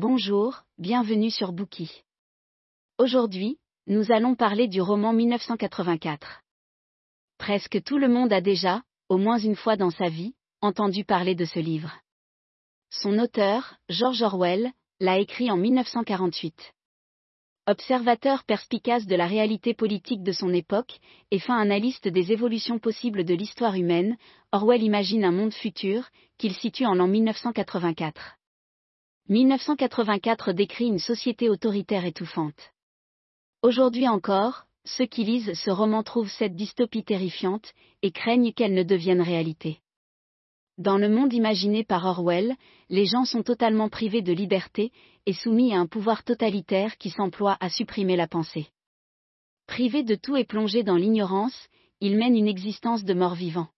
Bonjour, bienvenue sur Bookie. Aujourd'hui, nous allons parler du roman 1984. Presque tout le monde a déjà, au moins une fois dans sa vie, entendu parler de ce livre. Son auteur, George Orwell, l'a écrit en 1948. Observateur perspicace de la réalité politique de son époque, et fin analyste des évolutions possibles de l'histoire humaine, Orwell imagine un monde futur, qu'il situe en l'an 1984. 1984 décrit une société autoritaire étouffante. Aujourd'hui encore, ceux qui lisent ce roman trouvent cette dystopie terrifiante, et craignent qu'elle ne devienne réalité. Dans le monde imaginé par Orwell, les gens sont totalement privés de liberté et soumis à un pouvoir totalitaire qui s'emploie à supprimer la pensée. Privés de tout et plongés dans l'ignorance, ils mènent une existence de mort-vivant.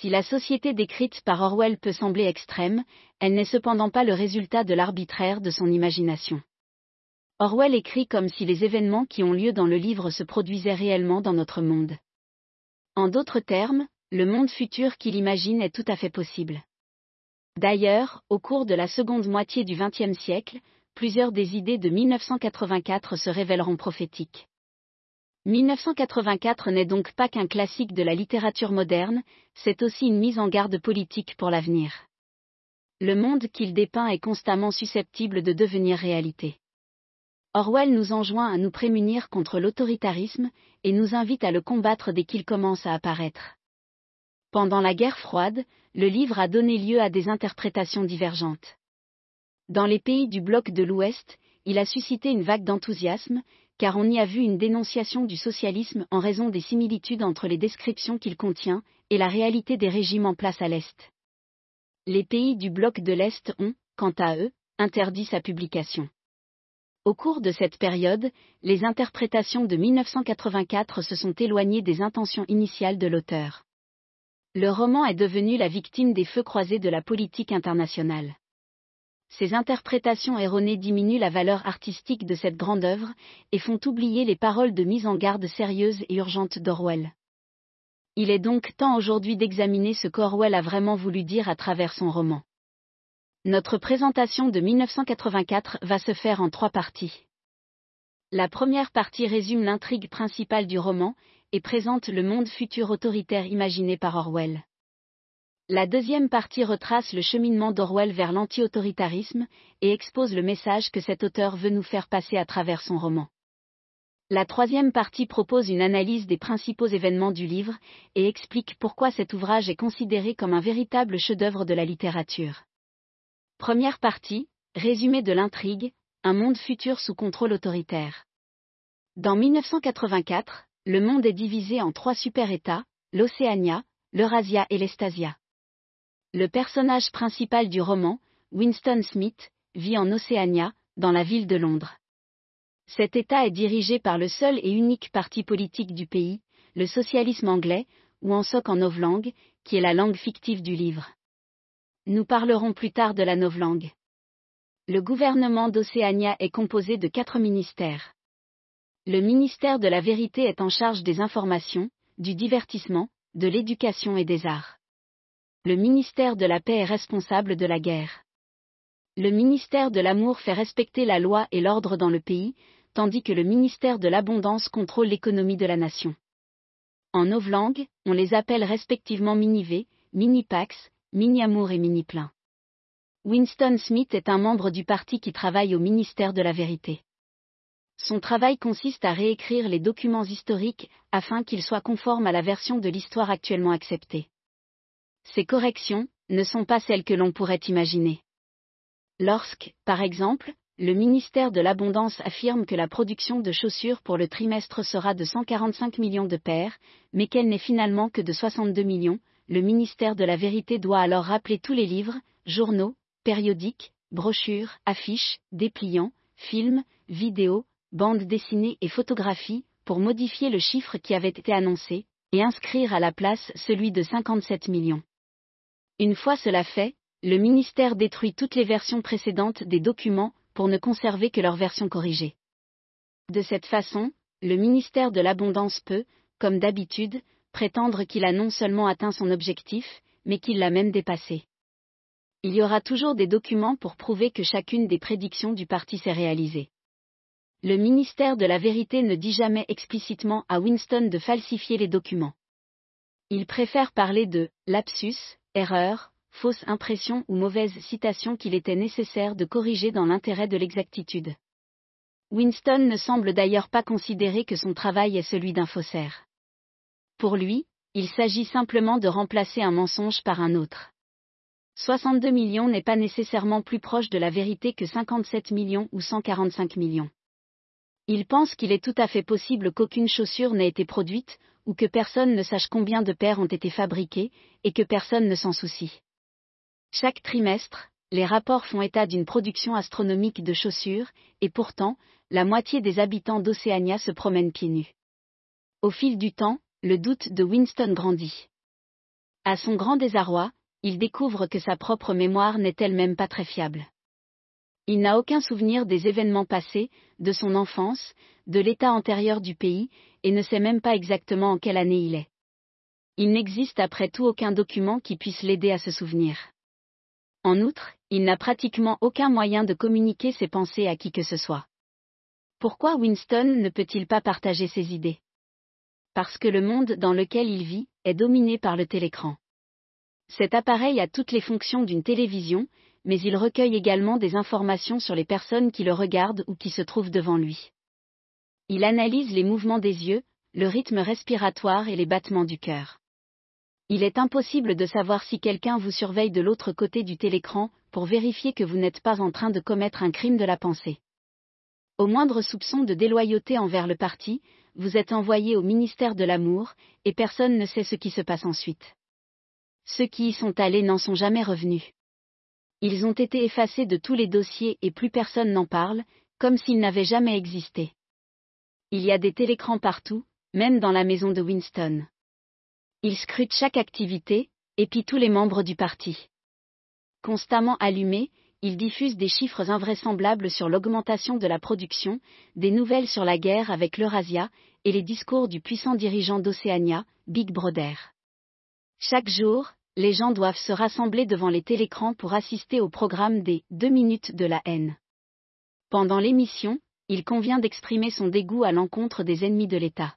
Si la société décrite par Orwell peut sembler extrême, elle n'est cependant pas le résultat de l'arbitraire de son imagination. Orwell écrit comme si les événements qui ont lieu dans le livre se produisaient réellement dans notre monde. En d'autres termes, le monde futur qu'il imagine est tout à fait possible. D'ailleurs, au cours de la seconde moitié du XXe siècle, plusieurs des idées de 1984 se révéleront prophétiques. 1984 n'est donc pas qu'un classique de la littérature moderne, c'est aussi une mise en garde politique pour l'avenir. Le monde qu'il dépeint est constamment susceptible de devenir réalité. Orwell nous enjoint à nous prémunir contre l'autoritarisme, et nous invite à le combattre dès qu'il commence à apparaître. Pendant la guerre froide, le livre a donné lieu à des interprétations divergentes. Dans les pays du bloc de l'Ouest, il a suscité une vague d'enthousiasme, car on y a vu une dénonciation du socialisme en raison des similitudes entre les descriptions qu'il contient et la réalité des régimes en place à l'Est. Les pays du bloc de l'Est ont, quant à eux, interdit sa publication. Au cours de cette période, les interprétations de 1984 se sont éloignées des intentions initiales de l'auteur. Le roman est devenu la victime des feux croisés de la politique internationale. Ces interprétations erronées diminuent la valeur artistique de cette grande œuvre et font oublier les paroles de mise en garde sérieuses et urgentes d'Orwell. Il est donc temps aujourd'hui d'examiner ce qu'Orwell a vraiment voulu dire à travers son roman. Notre présentation de 1984 va se faire en trois parties. La première partie résume l'intrigue principale du roman et présente le monde futur autoritaire imaginé par Orwell. La deuxième partie retrace le cheminement d'Orwell vers l'anti-autoritarisme et expose le message que cet auteur veut nous faire passer à travers son roman. La troisième partie propose une analyse des principaux événements du livre et explique pourquoi cet ouvrage est considéré comme un véritable chef-d'œuvre de la littérature. Première partie, résumé de l'intrigue, un monde futur sous contrôle autoritaire. Dans 1984, le monde est divisé en trois super-États, l'Océania, l'Eurasia et l'Estasia. Le personnage principal du roman, Winston Smith, vit en Océania, dans la ville de Londres. Cet État est dirigé par le seul et unique parti politique du pays, le socialisme anglais, ou en soc en novlangue, qui est la langue fictive du livre. Nous parlerons plus tard de la novlangue. Le gouvernement d'Océania est composé de quatre ministères. Le ministère de la Vérité est en charge des informations, du divertissement, de l'éducation et des arts. Le ministère de la Paix est responsable de la guerre. Le ministère de l'Amour fait respecter la loi et l'ordre dans le pays, tandis que le ministère de l'Abondance contrôle l'économie de la nation. En novlangue, on les appelle respectivement Mini-V, Mini-Pax, Mini-Amour et Mini-Plein. Winston Smith est un membre du parti qui travaille au ministère de la Vérité. Son travail consiste à réécrire les documents historiques afin qu'ils soient conformes à la version de l'histoire actuellement acceptée. Ces corrections ne sont pas celles que l'on pourrait imaginer. Lorsque, par exemple, le ministère de l'Abondance affirme que la production de chaussures pour le trimestre sera de 145 millions de paires, mais qu'elle n'est finalement que de 62 millions, le ministère de la Vérité doit alors rappeler tous les livres, journaux, périodiques, brochures, affiches, dépliants, films, vidéos, bande dessinée et photographie, pour modifier le chiffre qui avait été annoncé, et inscrire à la place celui de 57 millions. Une fois cela fait, le ministère détruit toutes les versions précédentes des documents pour ne conserver que leur version corrigée. De cette façon, le ministère de l'Abondance peut, comme d'habitude, prétendre qu'il a non seulement atteint son objectif, mais qu'il l'a même dépassé. Il y aura toujours des documents pour prouver que chacune des prédictions du parti s'est réalisée. Le ministère de la Vérité ne dit jamais explicitement à Winston de falsifier les documents. Il préfère parler de lapsus, erreur, fausse impression ou mauvaise citation qu'il était nécessaire de corriger dans l'intérêt de l'exactitude. Winston ne semble d'ailleurs pas considérer que son travail est celui d'un faussaire. Pour lui, il s'agit simplement de remplacer un mensonge par un autre. 62 millions n'est pas nécessairement plus proche de la vérité que 57 millions ou 145 millions. Il pense qu'il est tout à fait possible qu'aucune chaussure n'ait été produite, ou que personne ne sache combien de paires ont été fabriquées, et que personne ne s'en soucie. Chaque trimestre, les rapports font état d'une production astronomique de chaussures, et pourtant, la moitié des habitants d'Océania se promènent pieds nus. Au fil du temps, le doute de Winston grandit. À son grand désarroi, il découvre que sa propre mémoire n'est elle-même pas très fiable. Il n'a aucun souvenir des événements passés, de son enfance, de l'état antérieur du pays, et ne sait même pas exactement en quelle année il est. Il n'existe après tout aucun document qui puisse l'aider à se souvenir. En outre, il n'a pratiquement aucun moyen de communiquer ses pensées à qui que ce soit. Pourquoi Winston ne peut-il pas partager ses idées? Parce que le monde dans lequel il vit est dominé par le télécran. Cet appareil a toutes les fonctions d'une télévision, mais il recueille également des informations sur les personnes qui le regardent ou qui se trouvent devant lui. Il analyse les mouvements des yeux, le rythme respiratoire et les battements du cœur. Il est impossible de savoir si quelqu'un vous surveille de l'autre côté du télécran pour vérifier que vous n'êtes pas en train de commettre un crime de la pensée. Au moindre soupçon de déloyauté envers le parti, vous êtes envoyé au ministère de l'amour, et personne ne sait ce qui se passe ensuite. Ceux qui y sont allés n'en sont jamais revenus. Ils ont été effacés de tous les dossiers et plus personne n'en parle, comme s'ils n'avaient jamais existé. Il y a des télécrans partout, même dans la maison de Winston. Ils scrutent chaque activité, et puis tous les membres du parti. Constamment allumés, ils diffusent des chiffres invraisemblables sur l'augmentation de la production, des nouvelles sur la guerre avec l'Eurasia, et les discours du puissant dirigeant d'Océania, Big Brother. Chaque jour, les gens doivent se rassembler devant les télécrans pour assister au programme des deux minutes de la haine. Pendant l'émission, il convient d'exprimer son dégoût à l'encontre des ennemis de l'État.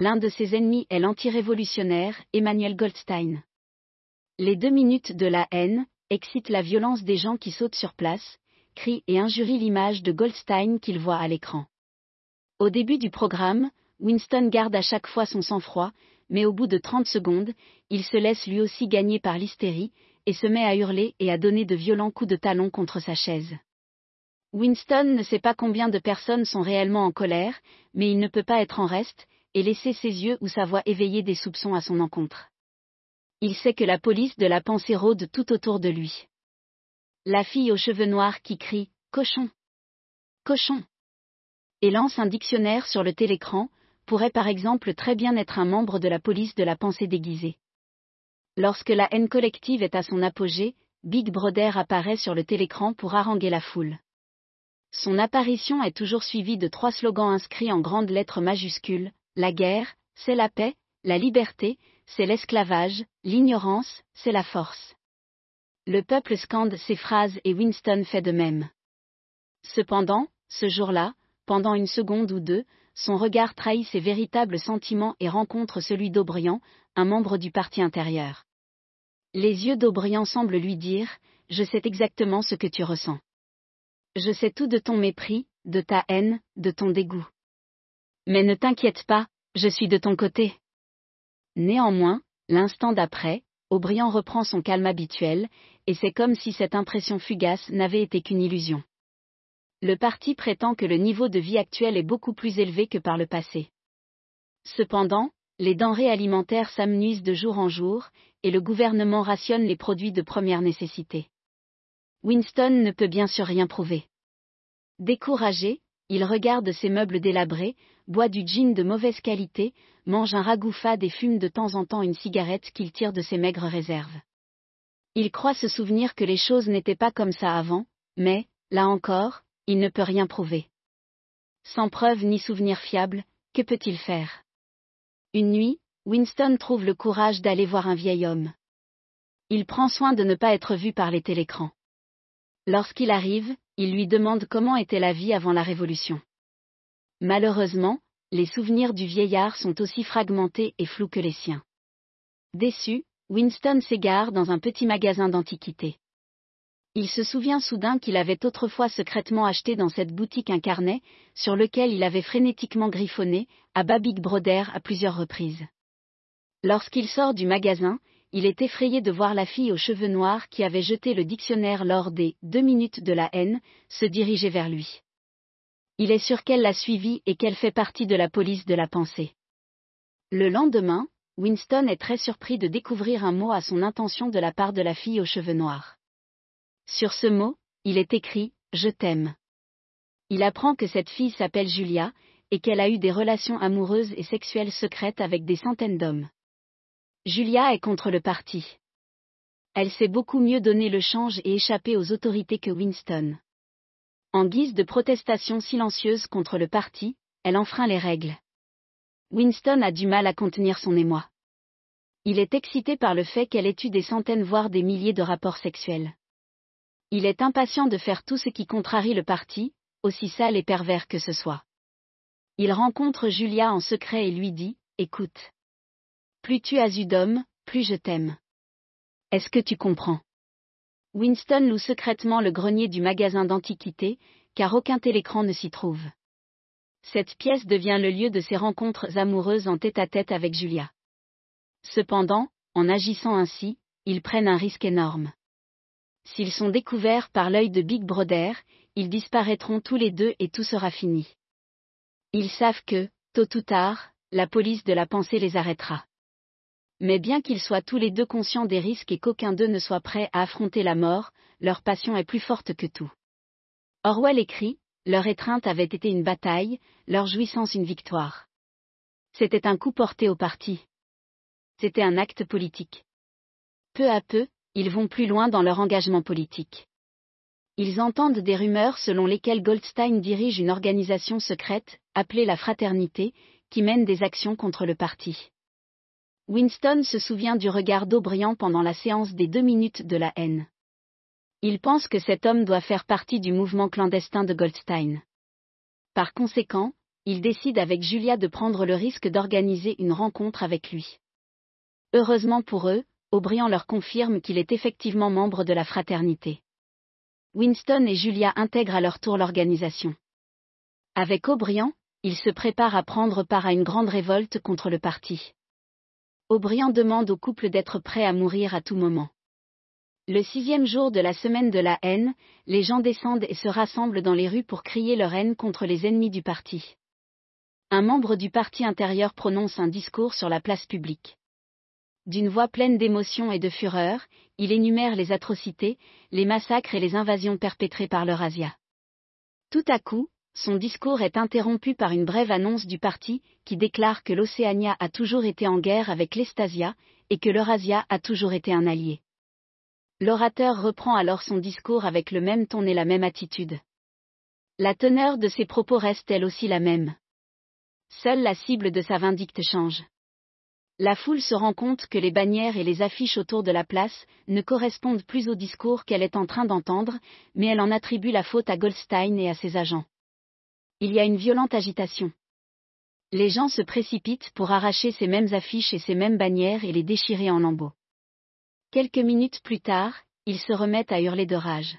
L'un de ses ennemis est l'antirévolutionnaire Emmanuel Goldstein. Les deux minutes de la haine excitent la violence des gens qui sautent sur place, crient et injurient l'image de Goldstein qu'ils voient à l'écran. Au début du programme, Winston garde à chaque fois son sang-froid, mais au bout de 30 secondes, il se laisse lui aussi gagner par l'hystérie, et se met à hurler et à donner de violents coups de talon contre sa chaise. Winston ne sait pas combien de personnes sont réellement en colère, mais il ne peut pas être en reste, et laisser ses yeux ou sa voix éveiller des soupçons à son encontre. Il sait que la police de la pensée rôde tout autour de lui. La fille aux cheveux noirs qui crie Cochon Cochon et lance un dictionnaire sur le télécran, pourrait par exemple très bien être un membre de la police de la pensée déguisée. Lorsque la haine collective est à son apogée, Big Brother apparaît sur le télécran pour haranguer la foule. Son apparition est toujours suivie de trois slogans inscrits en grandes lettres majuscules, la guerre, c'est la paix, la liberté, c'est l'esclavage, l'ignorance, c'est la force. Le peuple scande ces phrases et Winston fait de même. Cependant, ce jour-là, pendant une seconde ou deux, son regard trahit ses véritables sentiments et rencontre celui d'Aubriand, un membre du parti intérieur. Les yeux d'Aubriand semblent lui dire Je sais exactement ce que tu ressens. Je sais tout de ton mépris, de ta haine, de ton dégoût. Mais ne t'inquiète pas, je suis de ton côté. Néanmoins, l'instant d'après, Aubriand reprend son calme habituel, et c'est comme si cette impression fugace n'avait été qu'une illusion le parti prétend que le niveau de vie actuel est beaucoup plus élevé que par le passé. Cependant, les denrées alimentaires s'amenuisent de jour en jour, et le gouvernement rationne les produits de première nécessité. Winston ne peut bien sûr rien prouver. Découragé, il regarde ses meubles délabrés, boit du gin de mauvaise qualité, mange un ragoût fade et fume de temps en temps une cigarette qu'il tire de ses maigres réserves. Il croit se souvenir que les choses n'étaient pas comme ça avant, mais, là encore, il ne peut rien prouver. Sans preuve ni souvenir fiable, que peut-il faire? Une nuit, Winston trouve le courage d'aller voir un vieil homme. Il prend soin de ne pas être vu par les télécrans. Lorsqu'il arrive, il lui demande comment était la vie avant la Révolution. Malheureusement, les souvenirs du vieillard sont aussi fragmentés et flous que les siens. Déçu, Winston s'égare dans un petit magasin d'antiquités. Il se souvient soudain qu'il avait autrefois secrètement acheté dans cette boutique un carnet, sur lequel il avait frénétiquement griffonné, à bas Big Brother à plusieurs reprises. Lorsqu'il sort du magasin, il est effrayé de voir la fille aux cheveux noirs qui avait jeté le dictionnaire lors des deux minutes de la haine, se diriger vers lui. Il est sûr qu'elle l'a suivi et qu'elle fait partie de la police de la pensée. Le lendemain, Winston est très surpris de découvrir un mot à son intention de la part de la fille aux cheveux noirs. Sur ce mot, il est écrit Je t'aime. Il apprend que cette fille s'appelle Julia, et qu'elle a eu des relations amoureuses et sexuelles secrètes avec des centaines d'hommes. Julia est contre le parti. Elle sait beaucoup mieux donner le change et échapper aux autorités que Winston. En guise de protestation silencieuse contre le parti, elle enfreint les règles. Winston a du mal à contenir son émoi. Il est excité par le fait qu'elle ait eu des centaines voire des milliers de rapports sexuels. Il est impatient de faire tout ce qui contrarie le parti, aussi sale et pervers que ce soit. Il rencontre Julia en secret et lui dit, Écoute. Plus tu as eu d'hommes, plus je t'aime. Est-ce que tu comprends Winston loue secrètement le grenier du magasin d'antiquités, car aucun télécran ne s'y trouve. Cette pièce devient le lieu de ses rencontres amoureuses en tête-à-tête avec Julia. Cependant, en agissant ainsi, ils prennent un risque énorme. S'ils sont découverts par l'œil de Big Brother, ils disparaîtront tous les deux et tout sera fini. Ils savent que, tôt ou tard, la police de la pensée les arrêtera. Mais bien qu'ils soient tous les deux conscients des risques et qu'aucun d'eux ne soit prêt à affronter la mort, leur passion est plus forte que tout. Orwell écrit, leur étreinte avait été une bataille, leur jouissance une victoire. C'était un coup porté au parti. C'était un acte politique. Peu à peu, ils vont plus loin dans leur engagement politique. Ils entendent des rumeurs selon lesquelles Goldstein dirige une organisation secrète, appelée la Fraternité, qui mène des actions contre le parti. Winston se souvient du regard d'Aubriand pendant la séance des deux minutes de la haine. Il pense que cet homme doit faire partie du mouvement clandestin de Goldstein. Par conséquent, il décide avec Julia de prendre le risque d'organiser une rencontre avec lui. Heureusement pour eux, Aubriand leur confirme qu'il est effectivement membre de la fraternité. Winston et Julia intègrent à leur tour l'organisation. Avec Aubriand, ils se préparent à prendre part à une grande révolte contre le parti. Aubriand demande au couple d'être prêt à mourir à tout moment. Le sixième jour de la semaine de la haine, les gens descendent et se rassemblent dans les rues pour crier leur haine contre les ennemis du parti. Un membre du parti intérieur prononce un discours sur la place publique. D'une voix pleine d'émotion et de fureur, il énumère les atrocités, les massacres et les invasions perpétrées par l'Eurasia. Tout à coup, son discours est interrompu par une brève annonce du parti, qui déclare que l'Océania a toujours été en guerre avec l'Estasia, et que l'Eurasia a toujours été un allié. L'orateur reprend alors son discours avec le même ton et la même attitude. La teneur de ses propos reste elle aussi la même. Seule la cible de sa vindicte change. La foule se rend compte que les bannières et les affiches autour de la place ne correspondent plus au discours qu'elle est en train d'entendre, mais elle en attribue la faute à Goldstein et à ses agents. Il y a une violente agitation. Les gens se précipitent pour arracher ces mêmes affiches et ces mêmes bannières et les déchirer en lambeaux. Quelques minutes plus tard, ils se remettent à hurler de rage.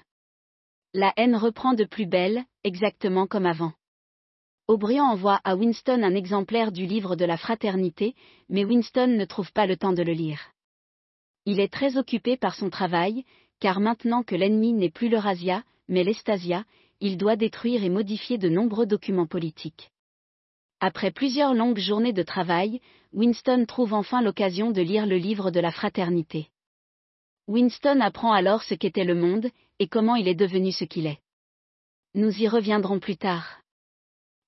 La haine reprend de plus belle, exactement comme avant. Aubriand envoie à Winston un exemplaire du livre de la fraternité, mais Winston ne trouve pas le temps de le lire. Il est très occupé par son travail, car maintenant que l'ennemi n'est plus l'Eurasia, mais l'Estasia, il doit détruire et modifier de nombreux documents politiques. Après plusieurs longues journées de travail, Winston trouve enfin l'occasion de lire le livre de la fraternité. Winston apprend alors ce qu'était le monde, et comment il est devenu ce qu'il est. Nous y reviendrons plus tard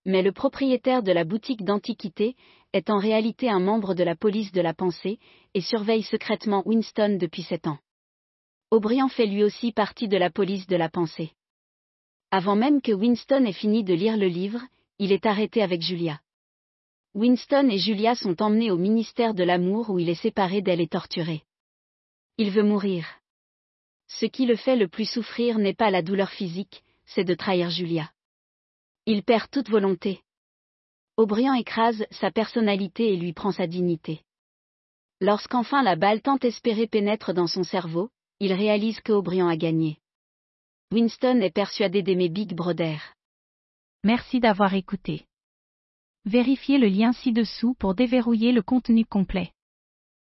mais le propriétaire de la boutique d'antiquités est en réalité un membre de la police de la pensée, et surveille secrètement Winston depuis sept ans. Aubriand fait lui aussi partie de la police de la pensée. Avant même que Winston ait fini de lire le livre, il est arrêté avec Julia. Winston et Julia sont emmenés au ministère de l'amour où il est séparé d'elle et torturé. Il veut mourir. Ce qui le fait le plus souffrir n'est pas la douleur physique, c'est de trahir Julia. Il perd toute volonté. O'Brien écrase sa personnalité et lui prend sa dignité. Lorsqu'enfin la balle tant espérée pénètre dans son cerveau, il réalise que O'Brien a gagné. Winston est persuadé d'aimer Big Brother. Merci d'avoir écouté. Vérifiez le lien ci-dessous pour déverrouiller le contenu complet.